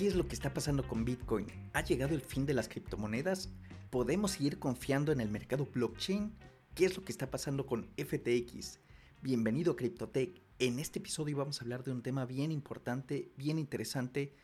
¿Qué es lo que está pasando con Bitcoin? ¿Ha llegado el fin de las criptomonedas? ¿Podemos seguir confiando en el mercado blockchain? ¿Qué es lo que está pasando con FTX? Bienvenido a CryptoTech. En este episodio vamos a hablar de un tema bien importante, bien interesante,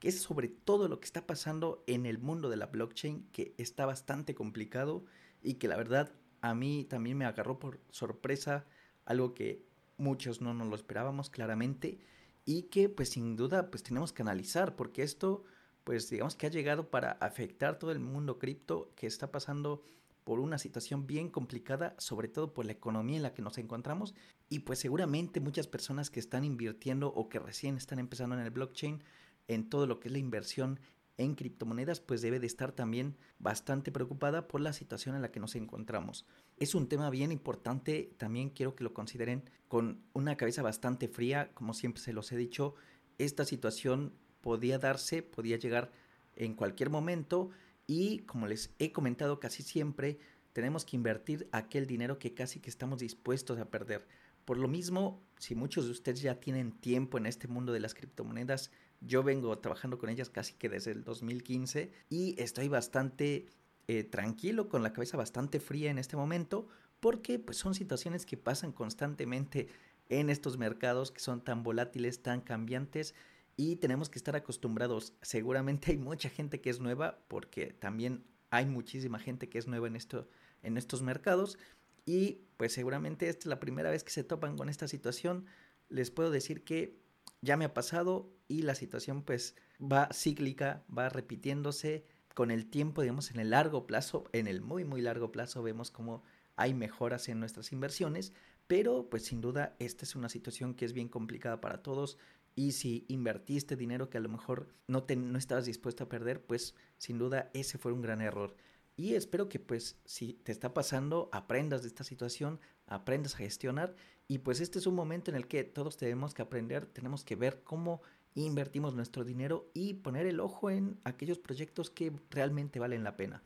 que es sobre todo lo que está pasando en el mundo de la blockchain, que está bastante complicado y que la verdad a mí también me agarró por sorpresa, algo que muchos no nos lo esperábamos claramente y que pues sin duda pues tenemos que analizar porque esto pues digamos que ha llegado para afectar todo el mundo cripto que está pasando por una situación bien complicada, sobre todo por la economía en la que nos encontramos y pues seguramente muchas personas que están invirtiendo o que recién están empezando en el blockchain en todo lo que es la inversión en criptomonedas, pues debe de estar también bastante preocupada por la situación en la que nos encontramos. Es un tema bien importante, también quiero que lo consideren con una cabeza bastante fría, como siempre se los he dicho, esta situación podía darse, podía llegar en cualquier momento y como les he comentado casi siempre, tenemos que invertir aquel dinero que casi que estamos dispuestos a perder. Por lo mismo, si muchos de ustedes ya tienen tiempo en este mundo de las criptomonedas, yo vengo trabajando con ellas casi que desde el 2015 y estoy bastante eh, tranquilo, con la cabeza bastante fría en este momento, porque pues son situaciones que pasan constantemente en estos mercados que son tan volátiles, tan cambiantes y tenemos que estar acostumbrados. Seguramente hay mucha gente que es nueva, porque también hay muchísima gente que es nueva en, esto, en estos mercados y pues seguramente esta es la primera vez que se topan con esta situación. Les puedo decir que ya me ha pasado y la situación pues va cíclica, va repitiéndose con el tiempo, digamos, en el largo plazo, en el muy, muy largo plazo vemos como hay mejoras en nuestras inversiones, pero pues sin duda esta es una situación que es bien complicada para todos y si invertiste dinero que a lo mejor no, te, no estabas dispuesto a perder, pues sin duda ese fue un gran error. Y espero que pues si te está pasando, aprendas de esta situación, aprendas a gestionar y pues este es un momento en el que todos tenemos que aprender, tenemos que ver cómo invertimos nuestro dinero y poner el ojo en aquellos proyectos que realmente valen la pena.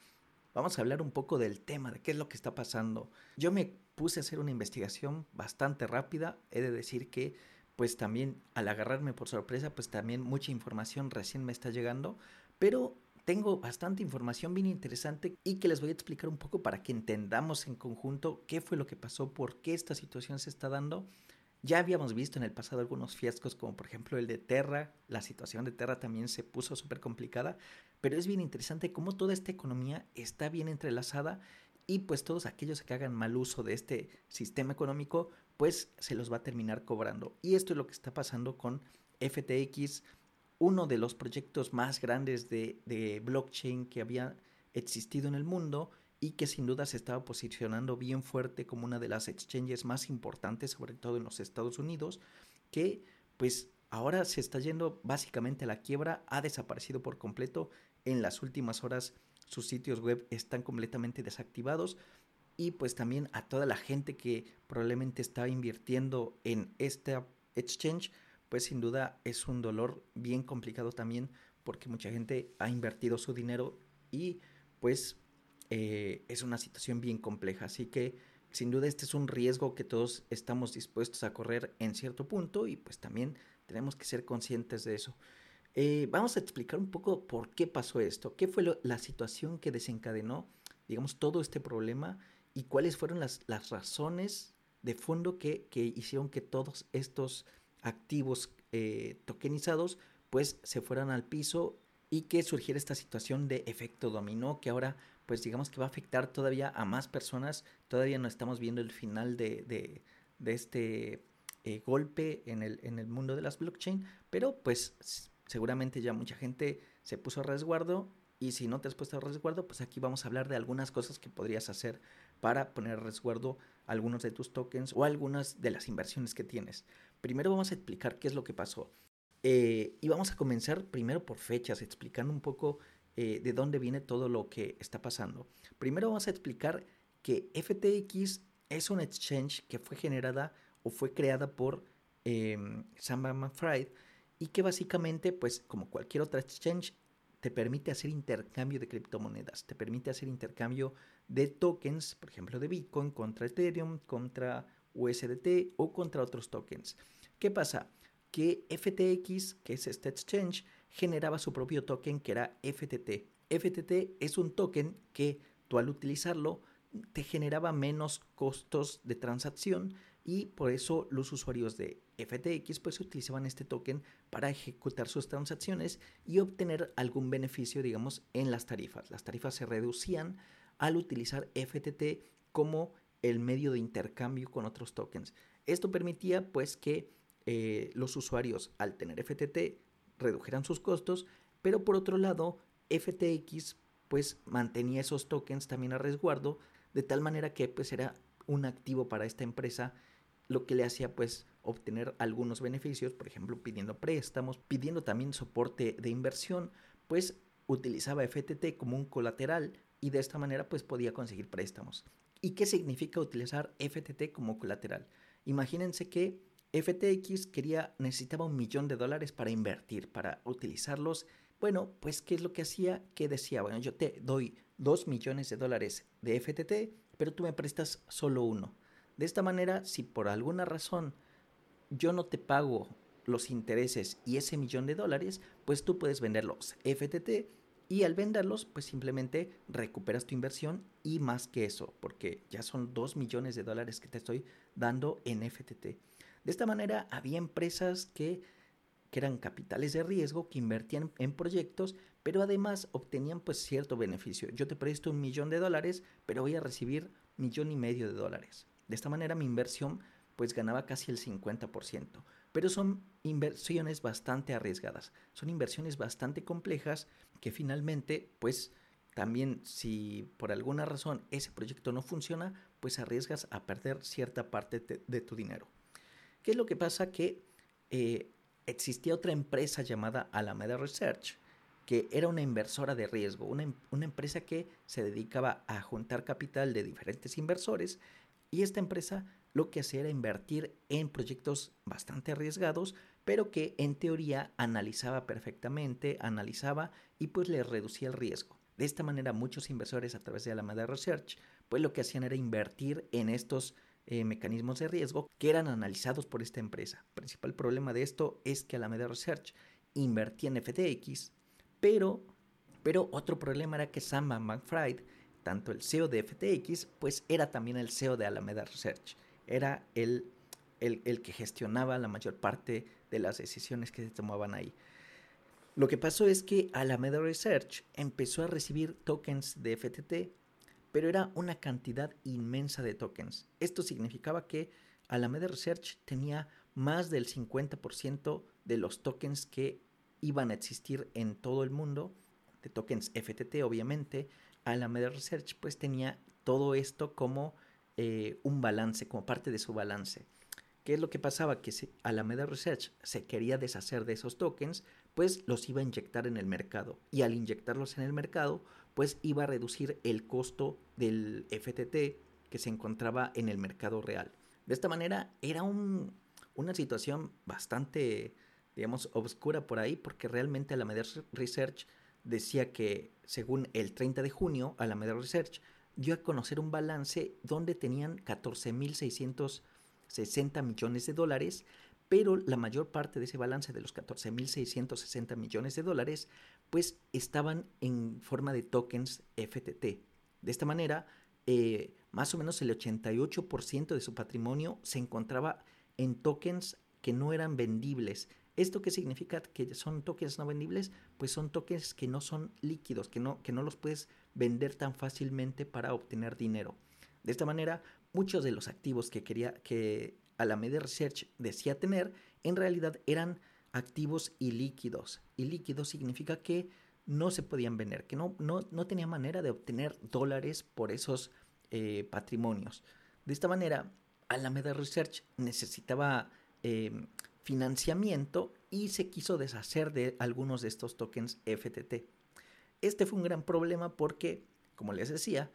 Vamos a hablar un poco del tema, de qué es lo que está pasando. Yo me puse a hacer una investigación bastante rápida, he de decir que pues también al agarrarme por sorpresa, pues también mucha información recién me está llegando, pero tengo bastante información bien interesante y que les voy a explicar un poco para que entendamos en conjunto qué fue lo que pasó, por qué esta situación se está dando. Ya habíamos visto en el pasado algunos fiascos como por ejemplo el de Terra, la situación de Terra también se puso súper complicada, pero es bien interesante cómo toda esta economía está bien entrelazada y pues todos aquellos que hagan mal uso de este sistema económico pues se los va a terminar cobrando. Y esto es lo que está pasando con FTX, uno de los proyectos más grandes de, blockchain que había existido en el mundo y que sin duda se estaba posicionando bien fuerte como una de las exchanges más importantes, sobre todo en los Estados Unidos, que pues ahora se está yendo básicamente a la quiebra, ha desaparecido por completo. En las últimas horas sus sitios web están completamente desactivados y pues también a toda la gente que probablemente está invirtiendo en esta exchange pues sin duda es un dolor bien complicado también porque mucha gente ha invertido su dinero y pues eh, es una situación bien compleja. Así que sin duda este es un riesgo que todos estamos dispuestos a correr en cierto punto y pues también tenemos que ser conscientes de eso. Eh, vamos a explicar un poco por qué pasó esto, qué fue la situación que desencadenó, digamos, todo este problema y cuáles fueron las, las razones de fondo que, que hicieron que todos estos activos eh, tokenizados pues se fueran al piso y que surgiera esta situación de efecto dominó que ahora pues digamos que va a afectar todavía a más personas. Todavía no estamos viendo el final de, de, este eh, golpe en el, en el mundo de las blockchain, pero pues seguramente ya mucha gente se puso a resguardo y si no te has puesto a resguardo, pues aquí vamos a hablar de algunas cosas que podrías hacer para poner a resguardo algunos de tus tokens o algunas de las inversiones que tienes. Primero vamos a explicar qué es lo que pasó. Eh, y vamos a comenzar primero por fechas, explicando un poco eh, de dónde viene todo lo que está pasando. Primero vamos a explicar que FTX es una exchange que fue generada o fue creada por eh, Sam Bankman-Fried y que básicamente, pues como cualquier otra exchange, te permite hacer intercambio de criptomonedas, te permite hacer intercambio de tokens, por ejemplo, de Bitcoin contra Ethereum, contra USDT o contra otros tokens. ¿Qué pasa? Que FTX, que es este exchange, generaba su propio token que era FTT. FTT es un token que tú al utilizarlo te generaba menos costos de transacción y por eso los usuarios de FTX pues utilizaban este token para ejecutar sus transacciones y obtener algún beneficio digamos en las tarifas. Las tarifas se reducían al utilizar FTT como el medio de intercambio con otros tokens. Esto permitía pues que eh, los usuarios al tener FTT redujeran sus costos, pero por otro lado FTX pues mantenía esos tokens también a resguardo de tal manera que pues era un activo para esta empresa lo que le hacía pues obtener algunos beneficios, por ejemplo pidiendo préstamos, pidiendo también soporte de inversión, pues utilizaba FTT como un colateral y de esta manera pues podía conseguir préstamos. ¿Y qué significa utilizar FTT como colateral? Imagínense que FTX quería, necesitaba un millón de dólares para invertir, para utilizarlos. Bueno, pues ¿qué es lo que hacía? Que decía, bueno, yo te doy dos millones de dólares de FTT, pero tú me prestas solo uno. De esta manera, si por alguna razón yo no te pago los intereses y ese millón de dólares, pues tú puedes venderlos FTT y al venderlos, pues simplemente recuperas tu inversión y más que eso, porque ya son 2 millones de dólares que te estoy dando en FTT. De esta manera, había empresas que, que eran capitales de riesgo, que invertían en proyectos, pero además obtenían pues cierto beneficio. Yo te presto un millón de dólares, pero voy a recibir millón y medio de dólares. De esta manera mi inversión pues ganaba casi el 50%. Pero son inversiones bastante arriesgadas, son inversiones bastante complejas que finalmente, pues también si por alguna razón ese proyecto no funciona, pues arriesgas a perder cierta parte de, tu dinero. ¿Qué es lo que pasa? Que eh, existía otra empresa llamada Alameda Research, que era una inversora de riesgo, una, una, empresa que se dedicaba a juntar capital de diferentes inversores y esta empresa lo que hacía era invertir en proyectos bastante arriesgados, pero que en teoría analizaba perfectamente, analizaba y pues le reducía el riesgo. De esta manera muchos inversores a través de Alameda Research pues lo que hacían era invertir en estos eh, mecanismos de riesgo que eran analizados por esta empresa. Principal problema de esto es que Alameda Research invertía en FTX, pero, pero otro problema era que Sam McFried, tanto el CEO de FTX, pues era también el CEO de Alameda Research era el, el, que gestionaba la mayor parte de las decisiones que se tomaban ahí. Lo que pasó es que Alameda Research empezó a recibir tokens de FTT, pero era una cantidad inmensa de tokens. Esto significaba que Alameda Research tenía más del 50% de los tokens que iban a existir en todo el mundo, de tokens FTT obviamente. Alameda Research pues tenía todo esto como eh, un balance, como parte de su balance. ¿Qué es lo que pasaba? Que si Alameda Research se quería deshacer de esos tokens, pues los iba a inyectar en el mercado. Y al inyectarlos en el mercado, pues iba a reducir el costo del FTT que se encontraba en el mercado real. De esta manera era una situación bastante, digamos, obscura por ahí, porque realmente Alameda Research decía que según el 30 de junio, Alameda Research dio a conocer un balance donde tenían 14.660 millones de dólares, pero la mayor parte de ese balance de los 14.660 millones de dólares, pues estaban en forma de tokens FTT. De esta manera, eh, más o menos el 88% de su patrimonio se encontraba en tokens que no eran vendibles, ¿Esto qué significa? Que son tokens no vendibles, pues son tokens que no son líquidos, que no, que no los puedes vender tan fácilmente para obtener dinero. De esta manera, muchos de los activos que quería que Alameda Research decía tener, en realidad eran activos ilíquidos. Ilíquido significa que no se podían vender, que no, no, no tenía manera de obtener dólares por esos eh, patrimonios. De esta manera, Alameda Research necesitaba eh, financiamiento y se quiso deshacer de algunos de estos tokens FTT. Este fue un gran problema porque, como les decía,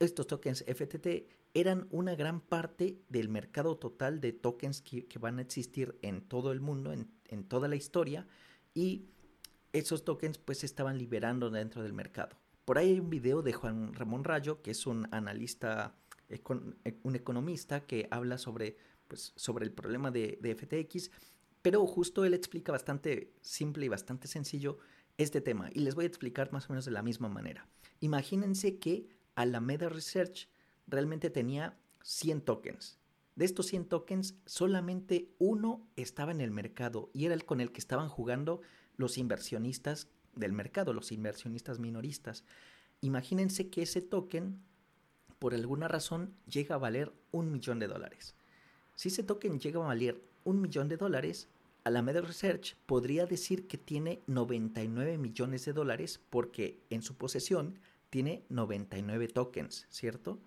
estos tokens FTT eran una gran parte del mercado total de tokens que, van a existir en todo el mundo, en, toda la historia, y esos tokens pues se estaban liberando dentro del mercado. Por ahí hay un video de Juan Ramón Rayo, que es un analista, un economista que habla sobre pues, sobre el problema de, FTX, Pero justo él explica bastante simple y bastante sencillo este tema y les voy a explicar más o menos de la misma manera. Imagínense que Alameda Research realmente tenía 100 tokens. De estos 100 tokens, solamente uno estaba en el mercado y era el con el que estaban jugando los inversionistas del mercado, los inversionistas minoristas. Imagínense que ese token, por alguna razón, llega a valer un millón de dólares. Si ese token llega a valer un millón de dólares, Alameda Research podría decir que tiene 99 millones de dólares porque en su posesión tiene 99 tokens, ¿cierto?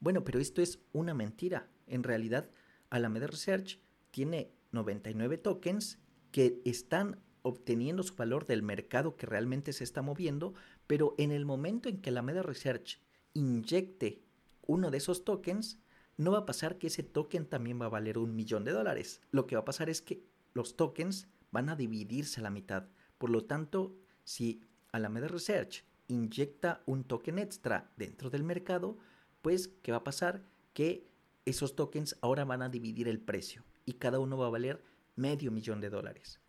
Bueno, pero esto es una mentira. En realidad, Alameda Research tiene 99 tokens que están obteniendo su valor del mercado que realmente se está moviendo, pero en el momento en que Alameda Research inyecte uno de esos tokens, no va a pasar que ese token también va a valer un millón de dólares. Lo que va a pasar es que los tokens van a dividirse a la mitad. Por lo tanto, si Alameda Research inyecta un token extra dentro del mercado, pues, ¿qué va a pasar? Que esos tokens ahora van a dividir el precio y cada uno va a valer medio millón de dólares.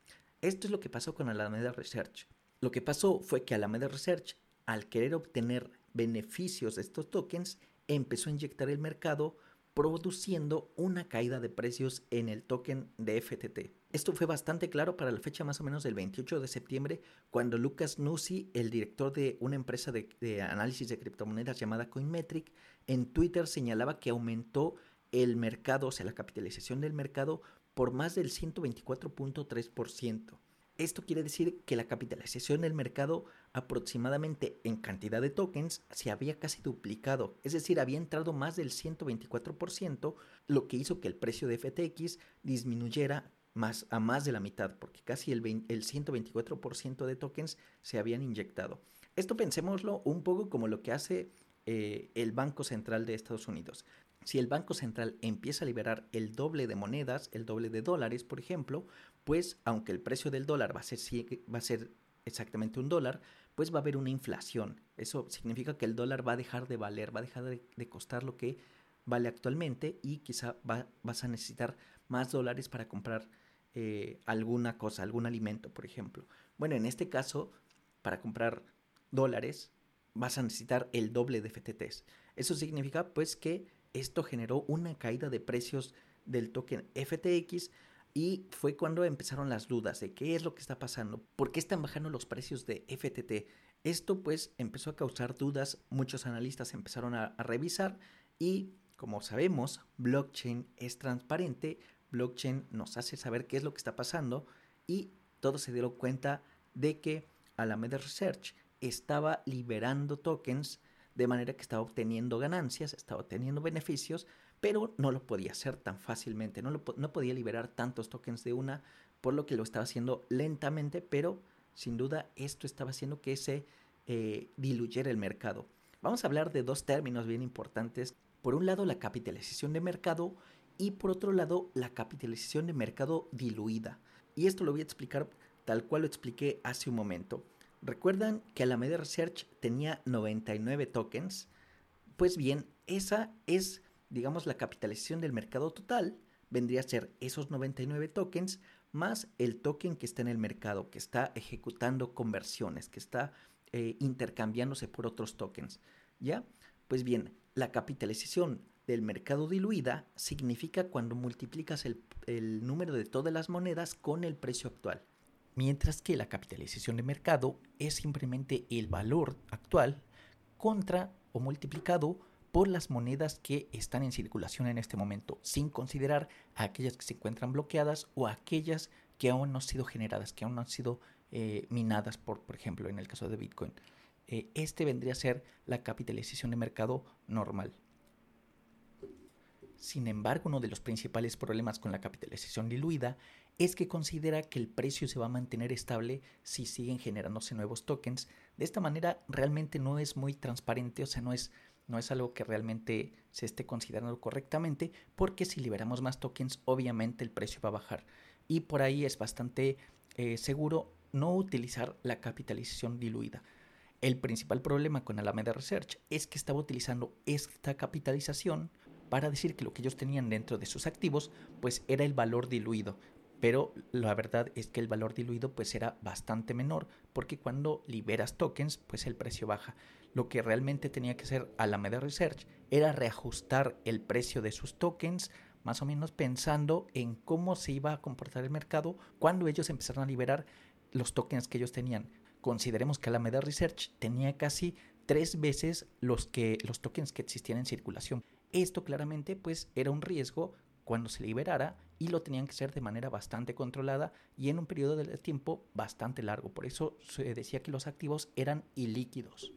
Esto es lo que pasó con Alameda Research. Lo que pasó fue que Alameda Research, al querer obtener beneficios de estos tokens, empezó a inyectar el mercado produciendo una caída de precios en el token de FTT. Esto fue bastante claro para la fecha más o menos del 28 de septiembre, cuando Lucas Nusi, el director de una empresa de, de análisis de criptomonedas llamada Coinmetric, en Twitter señalaba que aumentó el mercado, o sea, la capitalización del mercado, por más del 124.3%. Esto quiere decir que la capitalización del mercado aproximadamente en cantidad de tokens se había casi duplicado, es decir, había entrado más del 124%, lo que hizo que el precio de FTX disminuyera más, a más de la mitad, porque casi el, el 124% de tokens se habían inyectado. Esto pensémoslo un poco como lo que hace eh, el Banco Central de Estados Unidos. Si el Banco Central empieza a liberar el doble de monedas, el doble de dólares, por ejemplo, pues aunque el precio del dólar va a ser, va a ser exactamente un dólar, pues va a haber una inflación. Eso significa que el dólar va a dejar de valer, va a dejar de, costar lo que vale actualmente y quizá vas a necesitar más dólares para comprar eh, alguna cosa, algún alimento, por ejemplo. Bueno, en este caso, para comprar dólares vas a necesitar el doble de FTTs. Eso significa pues que esto generó una caída de precios del token FTX y fue cuando empezaron las dudas de qué es lo que está pasando, por qué están bajando los precios de FTT. Esto pues empezó a causar dudas, muchos analistas empezaron a, revisar y como sabemos, blockchain es transparente, blockchain nos hace saber qué es lo que está pasando y todos se dieron cuenta de que Alameda Research estaba liberando tokens de manera que estaba obteniendo ganancias, estaba obteniendo beneficios pero no lo podía hacer tan fácilmente, no, no podía liberar tantos tokens de una, por lo que lo estaba haciendo lentamente, pero sin duda esto estaba haciendo que se eh, diluyera el mercado. Vamos a hablar de dos términos bien importantes. Por un lado, la capitalización de mercado y por otro lado, la capitalización de mercado diluida. Y esto lo voy a explicar tal cual lo expliqué hace un momento. ¿Recuerdan que Alameda Research tenía 99 tokens? Pues bien, esa es digamos, la capitalización del mercado total vendría a ser esos 99 tokens más el token que está en el mercado, que está ejecutando conversiones, que está eh, intercambiándose por otros tokens. ¿Ya? Pues bien, la capitalización del mercado diluida significa cuando multiplicas el, el número de todas las monedas con el precio actual. Mientras que la capitalización de mercado es simplemente el valor actual contra o multiplicado por las monedas que están en circulación en este momento, sin considerar aquellas que se encuentran bloqueadas o aquellas que aún no han sido generadas, que aún no han sido eh, minadas, por, por ejemplo, en el caso de Bitcoin. Eh, este vendría a ser la capitalización de mercado normal. Sin embargo, uno de los principales problemas con la capitalización diluida es que considera que el precio se va a mantener estable si siguen generándose nuevos tokens. De esta manera realmente no es muy transparente, o sea, no es no es algo que realmente se esté considerando correctamente, porque si liberamos más tokens, obviamente el precio va a bajar. Y por ahí es bastante eh, seguro no utilizar la capitalización diluida. El principal problema con Alameda Research es que estaba utilizando esta capitalización para decir que lo que ellos tenían dentro de sus activos pues era el valor diluido. pero la verdad es que el valor diluido pues era bastante menor porque cuando liberas tokens pues el precio baja. Lo que realmente tenía que hacer Alameda Research era reajustar el precio de sus tokens más o menos pensando en cómo se iba a comportar el mercado cuando ellos empezaron a liberar los tokens que ellos tenían. Consideremos que Alameda Research tenía casi tres veces los, que, los tokens que existían en circulación. Esto claramente pues era un riesgo cuando se liberara y lo tenían que hacer de manera bastante controlada y en un periodo de tiempo bastante largo. Por eso se decía que los activos eran ilíquidos.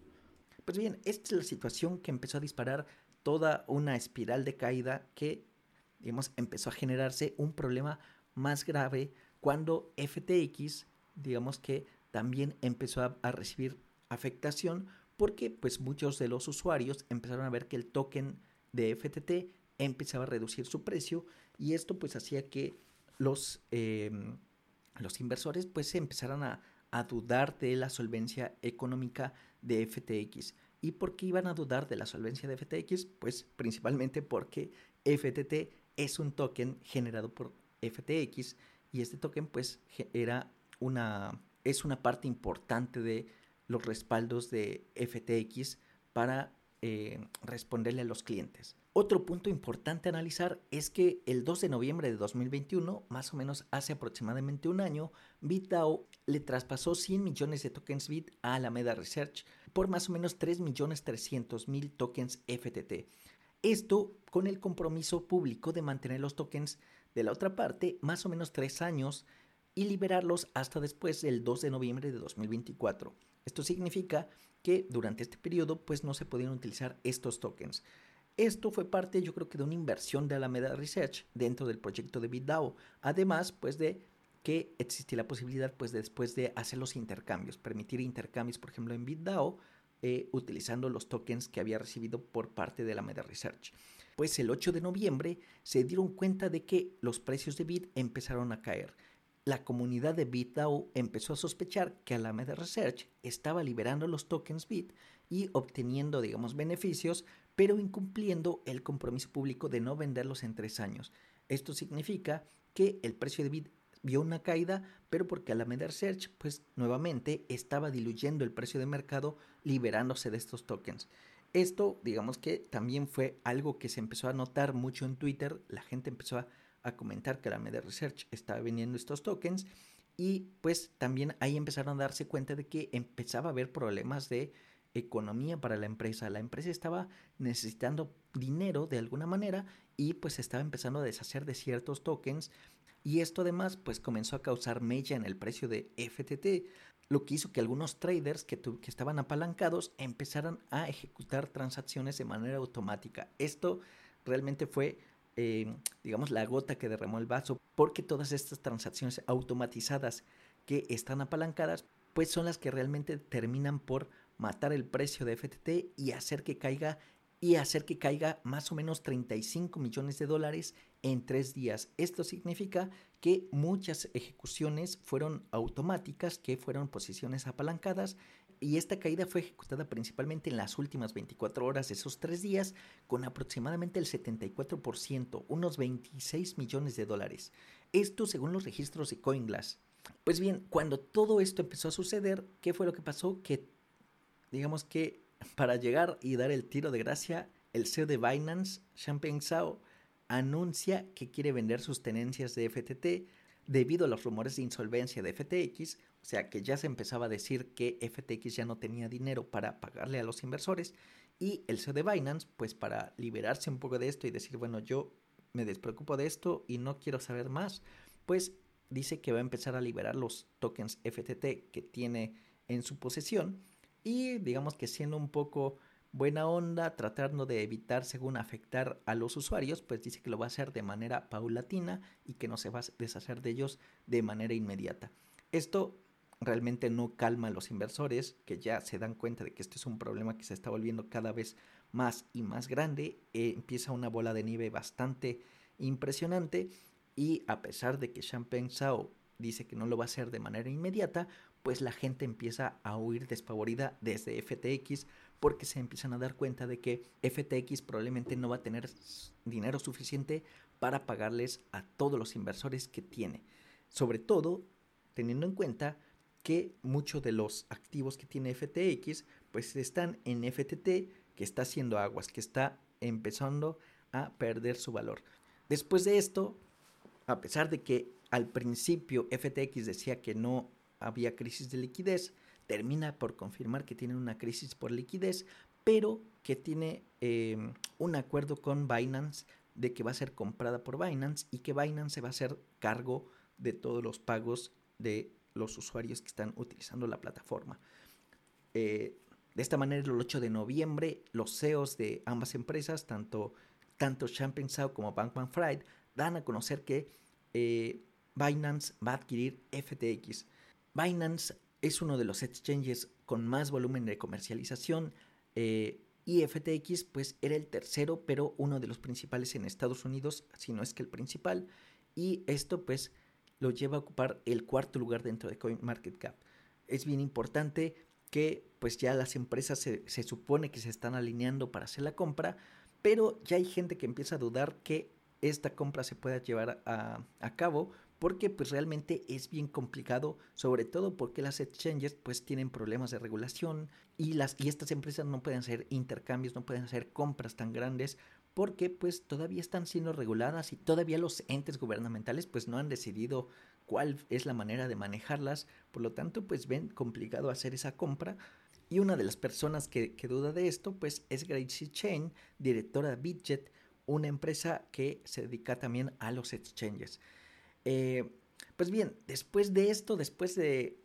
Pues bien, esta es la situación que empezó a disparar toda una espiral de caída que, digamos, empezó a generarse un problema más grave cuando FTX, digamos que también empezó a, recibir afectación porque pues muchos de los usuarios empezaron a ver que el token de FTT empezaba a reducir su precio y esto pues hacía que los, em, los inversores pues empezaran a, a dudar de la solvencia económica de FTX. ¿Y por qué iban a dudar de la solvencia de FTX? Pues principalmente porque FTT es un token generado por FTX y este token pues era una, es una parte importante de los respaldos de FTX para eh, responderle a los clientes. Otro punto importante a analizar es que el 2 de noviembre de 2021, más o menos hace aproximadamente un año, BitDAO le traspasó 100 millones de tokens BIT a Alameda Research por más o menos 3.300.000 tokens FTT. Esto con el compromiso público de mantener los tokens de la otra parte más o menos tres años y liberarlos hasta después del 2 de noviembre de 2024. Esto significa que durante este periodo pues no se podían utilizar estos tokens. Esto fue parte yo creo que de una inversión de Alameda Research dentro del proyecto de BitDAO, además pues de que existía la posibilidad pues después de hacer los intercambios, permitir intercambios por ejemplo en BitDAO eh, utilizando los tokens que había recibido por parte de Alameda Research. Pues el 8 de noviembre se dieron cuenta de que los precios de Bit empezaron a caer la comunidad de BitDAO empezó a sospechar que Alameda Research estaba liberando los tokens Bit y obteniendo, digamos, beneficios, pero incumpliendo el compromiso público de no venderlos en tres años. Esto significa que el precio de Bit vio una caída, pero porque Alameda Research, pues nuevamente estaba diluyendo el precio de mercado liberándose de estos tokens. Esto, digamos que también fue algo que se empezó a notar mucho en Twitter, la gente empezó a comentar que la Media Research estaba vendiendo estos tokens y pues también ahí empezaron a darse cuenta de que empezaba a haber problemas de economía para la empresa. La empresa estaba necesitando dinero de alguna manera y pues estaba empezando a deshacer de ciertos tokens y esto además pues comenzó a causar mella en el precio de FTT, lo que hizo que algunos traders que, que estaban apalancados empezaran a ejecutar transacciones de manera automática. Esto realmente fue eh, digamos, la gota que derramó el vaso, porque todas estas transacciones automatizadas que están apalancadas, pues son las que realmente terminan por matar el precio de FTT y hacer que caiga y hacer que caiga más o menos 35 millones de dólares en tres días. Esto significa que muchas ejecuciones fueron automáticas, que fueron posiciones apalancadas y esta caída fue ejecutada principalmente en las últimas 24 horas de esos tres días, con aproximadamente el 74%, unos 26 millones de dólares. Esto según los registros de CoinGlass. Pues bien, cuando todo esto empezó a suceder, ¿qué fue lo que pasó? Que digamos que para llegar y dar el tiro de gracia, el CEO de Binance, Champagne Zhao, anuncia que quiere vender sus tenencias de FTT debido a los rumores de insolvencia de FTX, o sea que ya se empezaba a decir que FTX ya no tenía dinero para pagarle a los inversores y el CEO de Binance, pues para liberarse un poco de esto y decir, bueno, yo me despreocupo de esto y no quiero saber más, pues dice que va a empezar a liberar los tokens FTT que tiene en su posesión y digamos que siendo un poco buena onda, tratando de evitar, según afectar a los usuarios, pues dice que lo va a hacer de manera paulatina y que no se va a deshacer de ellos de manera inmediata. Esto realmente no calma a los inversores que ya se dan cuenta de que este es un problema que se está volviendo cada vez más y más grande. Eh, empieza una bola de nieve bastante impresionante y a pesar de que Champagne Sao dice que no lo va a hacer de manera inmediata, pues la gente empieza a huir despavorida desde FTX porque se empiezan a dar cuenta de que FTX probablemente no va a tener dinero suficiente para pagarles a todos los inversores que tiene. sobre todo teniendo en cuenta que muchos de los activos que tiene FTX pues están en FTT que está haciendo aguas, que está empezando a perder su valor. Después de esto, a pesar de que al principio FTX decía que no había crisis de liquidez, termina por confirmar que tiene una crisis por liquidez, pero que tiene em, un acuerdo con Binance de que va a ser comprada por Binance y que Binance se va a hacer cargo de todos los pagos de los usuarios que están utilizando la plataforma. Eh, de esta manera, el 8 de noviembre, los CEOs de ambas empresas, tanto, tanto Champagne como Bankman Fried, dan a conocer que eh, Binance va a adquirir FTX. Binance es uno de los exchanges con más volumen de comercialización eh, y FTX pues era el tercero, pero uno de los principales en Estados Unidos, si no es que el principal. Y esto pues lo lleva a ocupar el cuarto lugar dentro de CoinMarketCap. Es bien importante que pues ya las empresas se, supone que se están alineando para hacer la compra, pero ya hay gente que empieza a dudar que esta compra se pueda llevar a, cabo porque pues realmente es bien complicado, sobre todo porque las exchanges pues tienen problemas de regulación y, las, y estas empresas no pueden hacer intercambios, no pueden hacer compras tan grandes porque pues todavía están siendo reguladas y todavía los entes gubernamentales pues no han decidido cuál es la manera de manejarlas, por lo tanto pues ven complicado hacer esa compra. Y una de las personas que, duda de esto pues es Gracie Chain, directora de Bitget, una empresa que se dedica también a los exchanges. Eh, pues bien, después de esto, después de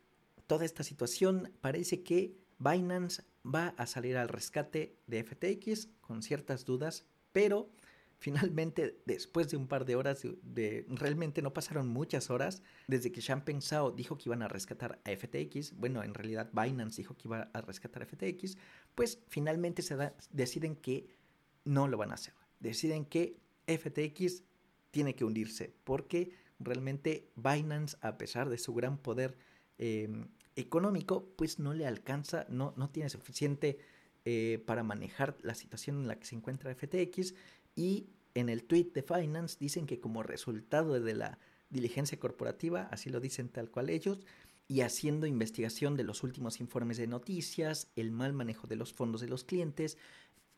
toda esta situación, parece que Binance va a salir al rescate de FTX con ciertas dudas, pero Finalmente, después de un par de horas, de, realmente no pasaron muchas horas, desde que Champagne Sao dijo que iban a rescatar a FTX, bueno, en realidad Binance dijo que iba a rescatar a FTX, pues finalmente se deciden que no lo van a hacer. Deciden que FTX tiene que hundirse, porque realmente Binance, a pesar de su gran poder em, económico, pues no le alcanza, no, no tiene suficiente eh, para manejar la situación en la que se encuentra FTX y en el tweet de Finance dicen que como resultado de la diligencia corporativa, así lo dicen tal cual ellos, y haciendo investigación de los últimos informes de noticias, el mal manejo de los fondos de los clientes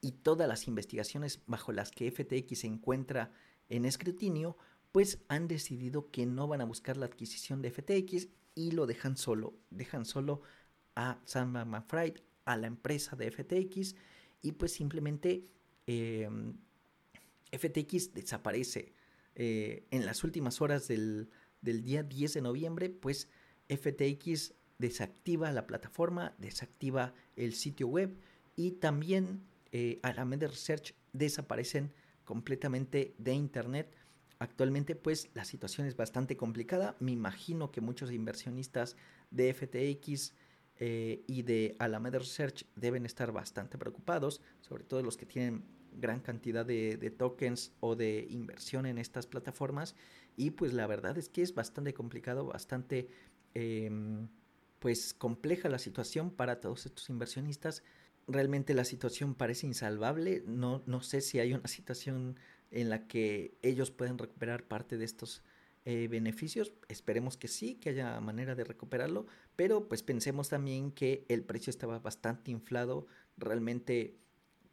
y todas las investigaciones bajo las que FTX se encuentra en escrutinio, pues han decidido que no van a buscar la adquisición de FTX y lo dejan solo, dejan solo a Sam McFried, a la empresa de FTX y pues simplemente em, FTX desaparece. Eh, en las últimas horas del, día 10 de noviembre, pues FTX desactiva la plataforma, desactiva el sitio web y también eh, Alameda Research desaparecen completamente de Internet. Actualmente pues la situación es bastante complicada. Me imagino que muchos inversionistas de FTX eh, y de Alameda Research deben estar bastante preocupados, sobre todo los que tienen gran cantidad de, tokens o de inversión en estas plataformas y pues la verdad es que es bastante complicado, bastante em, pues compleja la situación para todos estos inversionistas. Realmente la situación parece insalvable, no, no sé si hay una situación en la que ellos pueden recuperar parte de estos eh, beneficios. Esperemos que sí, que haya manera de recuperarlo, pero pues pensemos también que el precio estaba bastante inflado. Realmente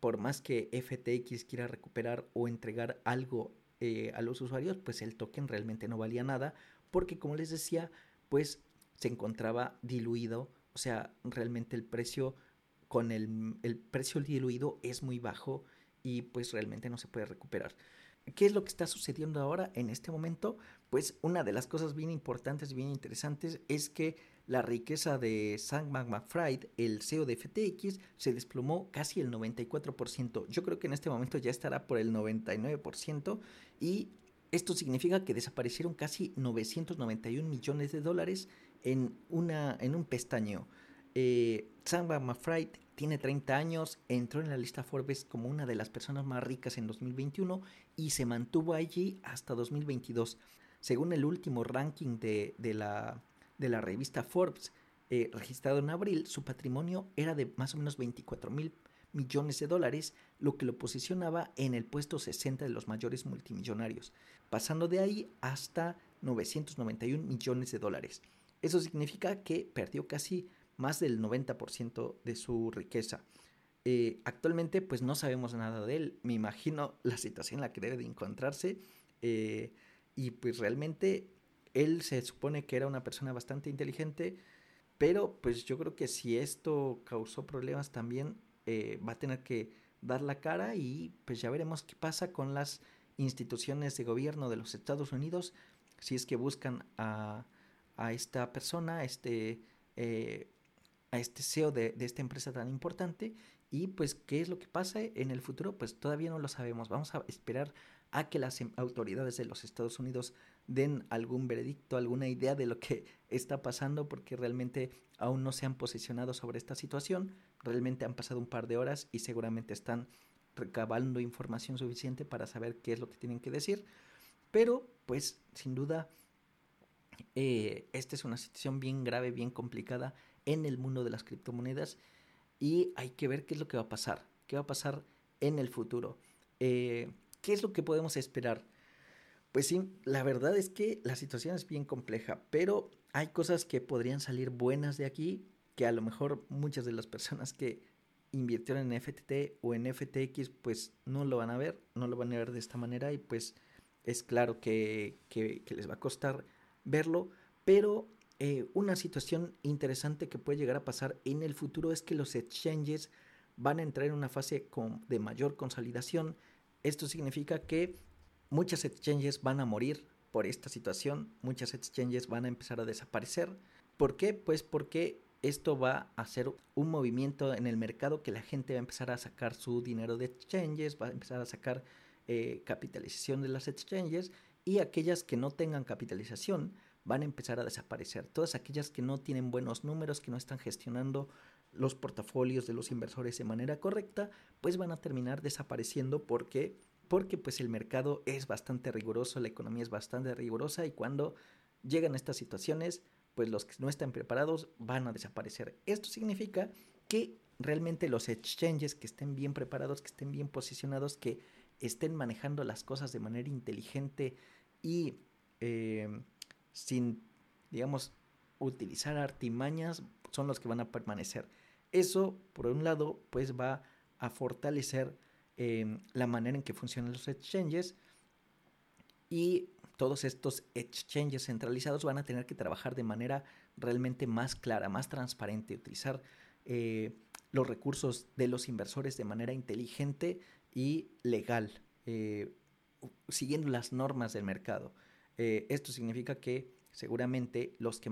por más que FTX quiera recuperar o entregar algo eh, a los usuarios, pues el token realmente no valía nada, porque como les decía, pues se encontraba diluido, o sea, realmente el precio con el, el precio diluido es muy bajo y pues realmente no se puede recuperar. ¿Qué es lo que está sucediendo ahora en este momento? Pues una de las cosas bien importantes y bien interesantes es que la riqueza de Sam McFried, el CEO de FTX, se desplomó casi el 94%. Yo creo que en este momento ya estará por el 99% y esto significa que desaparecieron casi 991 millones de dólares en, una, en un pestañeo. Eh, Sam McFried tiene 30 años, entró en la lista Forbes como una de las personas más ricas en 2021 y se mantuvo allí hasta 2022. Según el último ranking de, la, de la, revista Forbes, eh, registrado en abril, su patrimonio era de más o menos 24 mil millones de dólares, lo que lo posicionaba en el puesto 60 de los mayores multimillonarios, pasando de ahí hasta 991 millones de dólares. Eso significa que perdió casi más del 90% de su riqueza. Eh, actualmente pues no sabemos nada de él. Me imagino la situación en la que debe de encontrarse. Eh, y pues realmente él se supone que era una persona bastante inteligente. Pero pues yo creo que si esto causó problemas también eh, va a tener que dar la cara y pues ya veremos qué pasa con las instituciones de gobierno de los Estados Unidos si es que buscan a, a esta persona, este, a este CEO de, de, esta empresa tan importante y pues, ¿qué es lo que pasa en el futuro? Pues todavía no lo sabemos. Vamos a esperar a que las em, autoridades de los Estados Unidos den algún veredicto, alguna idea de lo que está pasando, porque realmente aún no se han posicionado sobre esta situación. Realmente han pasado un par de horas y seguramente están recabando información suficiente para saber qué es lo que tienen que decir. Pero, pues, sin duda, eh, esta es una situación bien grave, bien complicada en el mundo de las criptomonedas y hay que ver qué es lo que va a pasar, qué va a pasar en el futuro. Eh, ¿Qué es lo que podemos esperar? Pues sí, la verdad es que la situación es bien compleja, pero hay cosas que podrían salir buenas de aquí, que a lo mejor muchas de las personas que invirtieron en FTT o en FTX pues no lo van a ver, no lo van a ver de esta manera y pues es claro que, que, que les va a costar verlo, pero eh, una situación interesante que puede llegar a pasar en el futuro es que los exchanges van a entrar en una fase de mayor consolidación. Esto significa que muchas exchanges van a morir por esta situación, muchas exchanges van a empezar a desaparecer. ¿Por qué? Pues porque esto va a ser un movimiento en el mercado que la gente va a empezar a sacar su dinero de exchanges, va a empezar a sacar eh, capitalización de las exchanges y aquellas que no tengan capitalización van a empezar a desaparecer. Todas aquellas que no tienen buenos números, que no están gestionando los portafolios de los inversores de manera correcta, pues van a terminar desapareciendo porque porque pues el mercado es bastante riguroso, la economía es bastante rigurosa y cuando llegan estas situaciones, pues los que no están preparados van a desaparecer. Esto significa que realmente los exchanges que estén bien preparados, que estén bien posicionados, que estén manejando las cosas de manera inteligente y eh, sin, digamos, utilizar artimañas, son los que van a permanecer. Eso, por un lado, pues va a fortalecer em, la manera en que funcionan los exchanges y todos estos exchanges centralizados van a tener que trabajar de manera realmente más clara, más transparente, utilizar eh, los recursos de los inversores de manera inteligente y legal, eh, siguiendo las normas del mercado. Eh, esto significa que seguramente los que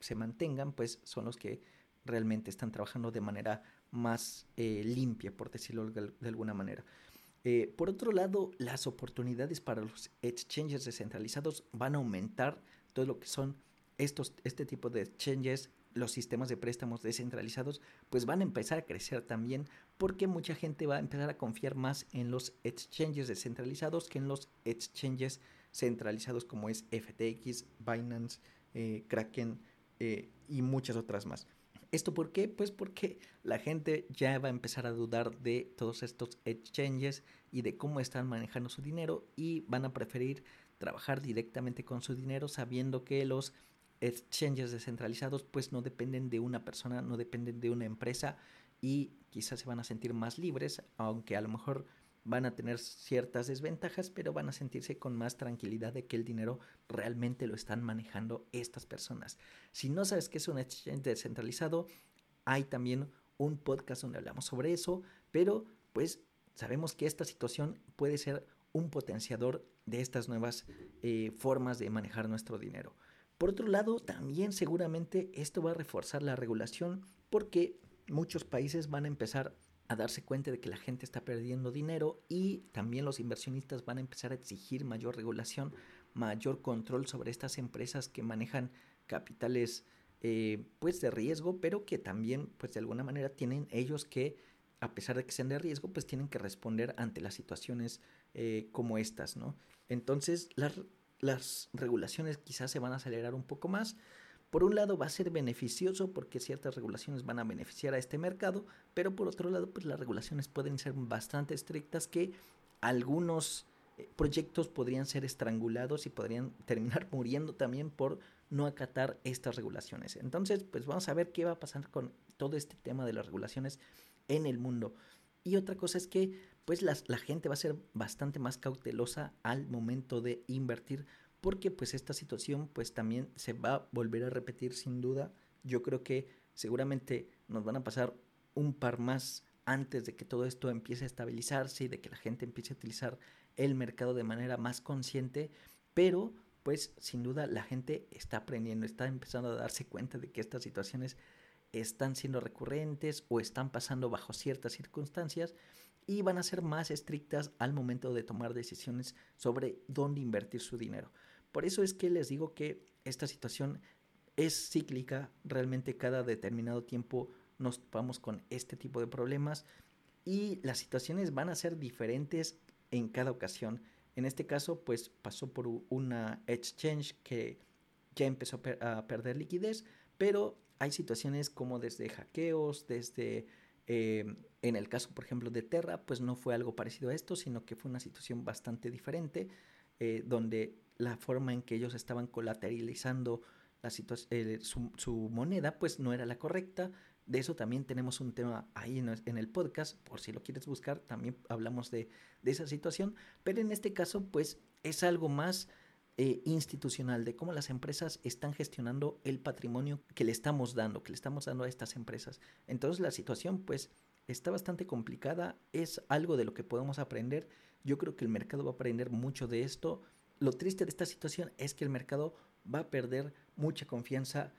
se, mantengan pues son los que realmente están trabajando de manera más eh, limpia, por decirlo de, alguna manera. Eh, por otro lado, las oportunidades para los exchanges descentralizados van a aumentar todo lo que son estos, este tipo de exchanges, los sistemas de préstamos descentralizados, pues van a empezar a crecer también porque mucha gente va a empezar a confiar más en los exchanges descentralizados que en los exchanges centralizados como es FTX, Binance, eh, Kraken eh, y muchas otras más. ¿Esto por qué? Pues porque la gente ya va a empezar a dudar de todos estos exchanges y de cómo están manejando su dinero y van a preferir trabajar directamente con su dinero sabiendo que los exchanges descentralizados pues no dependen de una persona, no dependen de una empresa y quizás se van a sentir más libres, aunque a lo mejor van a tener ciertas desventajas, pero van a sentirse con más tranquilidad de que el dinero realmente lo están manejando estas personas. Si no sabes qué es un exchange descentralizado, hay también un podcast donde hablamos sobre eso, pero pues sabemos que esta situación puede ser un potenciador de estas nuevas eh, formas de manejar nuestro dinero. Por otro lado, también seguramente esto va a reforzar la regulación porque muchos países van a empezar a darse cuenta de que la gente está perdiendo dinero y también los inversionistas van a empezar a exigir mayor regulación, mayor control sobre estas empresas que manejan capitales eh, pues de riesgo, pero que también pues de alguna manera tienen ellos que a pesar de que sean de riesgo pues tienen que responder ante las situaciones eh, como estas, ¿no? Entonces las, las regulaciones quizás se van a acelerar un poco más, por un lado va a ser beneficioso porque ciertas regulaciones van a beneficiar a este mercado, pero por otro lado pues las regulaciones pueden ser bastante estrictas que algunos eh, proyectos podrían ser estrangulados y podrían terminar muriendo también por no acatar estas regulaciones. Entonces, pues vamos a ver qué va a pasar con todo este tema de las regulaciones en el mundo. Y otra cosa es que pues la gente va a ser bastante más cautelosa al momento de invertir porque pues esta situación pues también se va a volver a repetir sin duda. Yo creo que seguramente nos van a pasar un par más antes de que todo esto empiece a estabilizarse y de que la gente empiece a utilizar el mercado de manera más consciente, pero pues sin duda la gente está aprendiendo, está empezando a darse cuenta de que estas situaciones están siendo recurrentes o están pasando bajo ciertas circunstancias y van a ser más estrictas al momento de tomar decisiones sobre dónde invertir su dinero. Por eso es que les digo que esta situación es cíclica, realmente cada determinado tiempo nos topamos con este tipo de problemas y las situaciones van a ser diferentes en cada ocasión. En este caso, pues pasó por una exchange que ya empezó a perder liquidez, pero hay situaciones como desde hackeos, desde, eh, en el caso, por ejemplo, de Terra, pues no fue algo parecido a esto, sino que fue una situación bastante diferente, eh, donde la forma en que ellos estaban colateralizando la eh, su, su, moneda, pues no era la correcta. De eso también tenemos un tema ahí en, el podcast, por si lo quieres buscar, también hablamos de, de esa situación, pero en este caso, pues es algo más eh, institucional de cómo las empresas están gestionando el patrimonio que le estamos dando, que le estamos dando a estas empresas. Entonces la situación pues está bastante complicada, es algo de lo que podemos aprender. Yo creo que el mercado va a aprender mucho de esto. Lo triste de esta situación es que el mercado va a perder mucha confianza,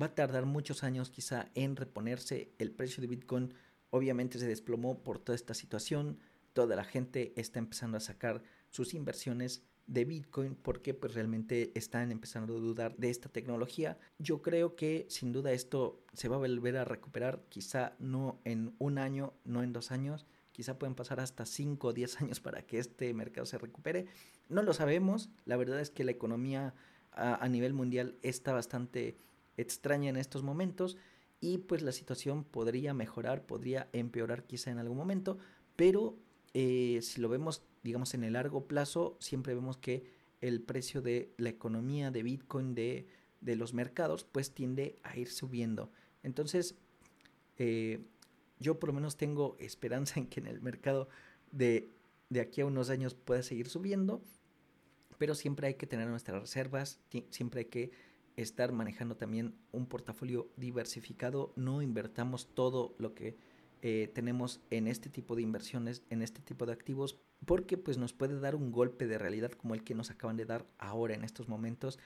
va a tardar muchos años quizá en reponerse. El precio de Bitcoin obviamente se desplomó por toda esta situación. Toda la gente está empezando a sacar sus inversiones de Bitcoin porque pues realmente están empezando a dudar de esta tecnología. Yo creo que sin duda esto se va a volver a recuperar, quizá no en un año, no en dos años, quizá pueden pasar hasta 5 o 10 años para que este mercado se recupere. No lo sabemos, la verdad es que la economía a, nivel mundial está bastante extraña en estos momentos y pues la situación podría mejorar, podría empeorar quizá en algún momento, pero eh, si lo vemos, digamos, en el largo plazo, siempre vemos que el precio de la economía de Bitcoin, de, de los mercados, pues tiende a ir subiendo. Entonces, eh, yo por lo menos tengo esperanza en que en el mercado de, de aquí a unos años pueda seguir subiendo, pero siempre hay que tener nuestras reservas, siempre hay que estar manejando también un portafolio diversificado, no invertamos todo lo que eh, tenemos en este tipo de inversiones, en este tipo de activos, porque pues nos puede dar un golpe de realidad como el que nos acaban de dar ahora en estos momentos.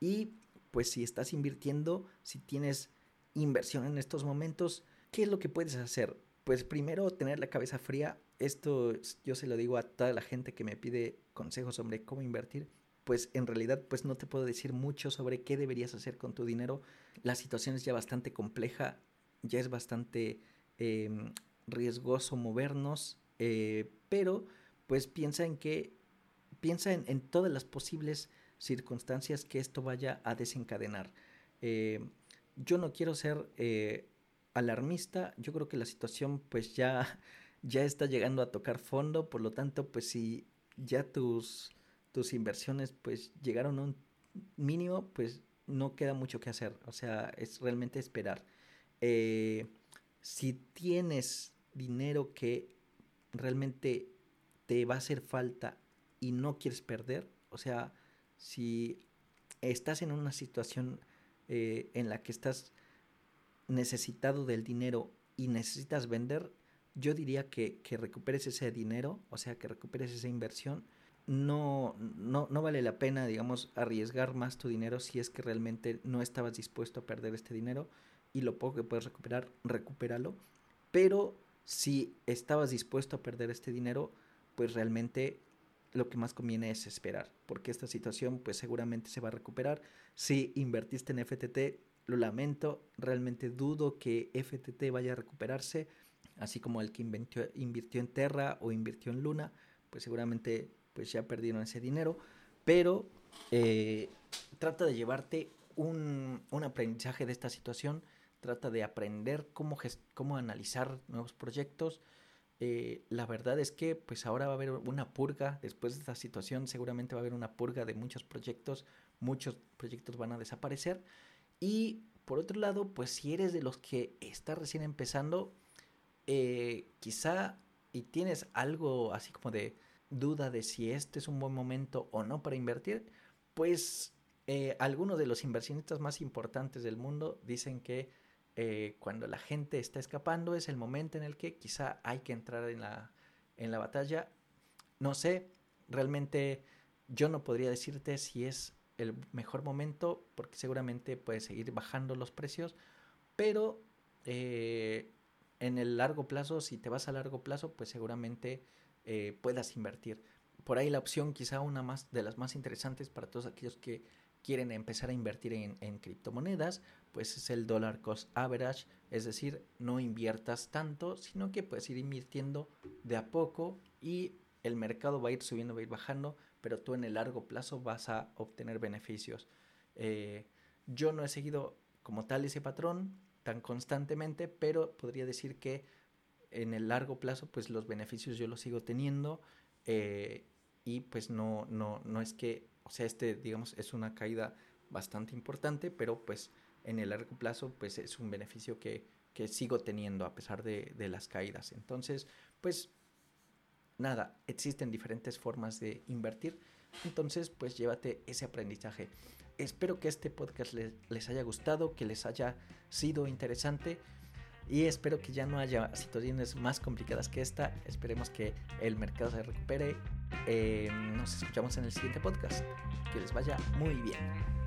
Y pues si estás invirtiendo, si tienes inversión en estos momentos, ¿qué es lo que puedes hacer? Pues primero tener la cabeza fría. Esto yo se lo digo a toda la gente que me pide consejos sobre cómo invertir. Pues en realidad pues no te puedo decir mucho sobre qué deberías hacer con tu dinero. La situación es ya bastante compleja, ya es bastante Em, riesgoso movernos, eh, pero pues piensa en que, piensa en, todas las posibles circunstancias que esto vaya a desencadenar. Eh, yo no quiero ser eh, alarmista, yo creo que la situación pues ya, ya está llegando a tocar fondo, por lo tanto pues si ya tus, tus inversiones pues llegaron a un mínimo, pues no queda mucho que hacer, o sea, es realmente esperar. Si tienes dinero que realmente te va a hacer falta y no quieres perder, o sea, si estás en una situación eh, en la que estás necesitado del dinero y necesitas vender, yo diría que, recuperes ese dinero, o sea, que recuperes esa inversión. No, no, no vale la pena, digamos, arriesgar más tu dinero si es que realmente no estabas dispuesto a perder este dinero y lo poco que puedes recuperar, recupéralo. Pero si estabas dispuesto a perder este dinero, pues realmente lo que más conviene es esperar, porque esta situación pues seguramente se va a recuperar. Si invertiste en FTT, lo lamento, realmente dudo que FTT vaya a recuperarse, así como el que invirtió, en Terra o invirtió en Luna, pues seguramente pues ya perdieron ese dinero, pero eh, trata de llevarte un, un aprendizaje de esta situación trata de aprender cómo, cómo analizar nuevos proyectos eh, la verdad es que pues ahora va a haber una purga, después de esta situación seguramente va a haber una purga de muchos proyectos, muchos proyectos van a desaparecer y por otro lado pues si eres de los que está recién empezando, eh, quizá y tienes algo así como de duda de si este es un buen momento o no para invertir, pues eh, algunos de los inversionistas más importantes del mundo dicen que eh, cuando la gente está escapando es el momento en el que quizá hay que entrar en la, en la batalla. No sé, realmente yo no podría decirte si es el mejor momento porque seguramente puede seguir bajando los precios, pero eh, en el largo plazo, si te vas a largo plazo, pues seguramente eh, puedas invertir. Por ahí la opción quizá una más de las más interesantes para todos aquellos que quieren empezar a invertir en, criptomonedas, pues es el dollar cost average, es decir, no inviertas tanto, sino que puedes ir invirtiendo de a poco y el mercado va a ir subiendo, va a ir bajando, pero tú en el largo plazo vas a obtener beneficios. Eh, yo no he seguido como tal ese patrón tan constantemente, pero podría decir que en el largo plazo, pues los beneficios yo los sigo teniendo eh, y pues no, no, no es que o sea, este, digamos, es una caída bastante importante, pero pues en el largo plazo, pues es un beneficio que, que sigo teniendo a pesar de, de, las caídas. Entonces, pues nada, existen diferentes formas de invertir. Entonces, pues llévate ese aprendizaje. Espero que este podcast les, les haya gustado, que les haya sido interesante y espero que ya no haya situaciones más complicadas que esta. Esperemos que el mercado se recupere. Eh, nos escuchamos en el siguiente podcast. Que les vaya muy bien.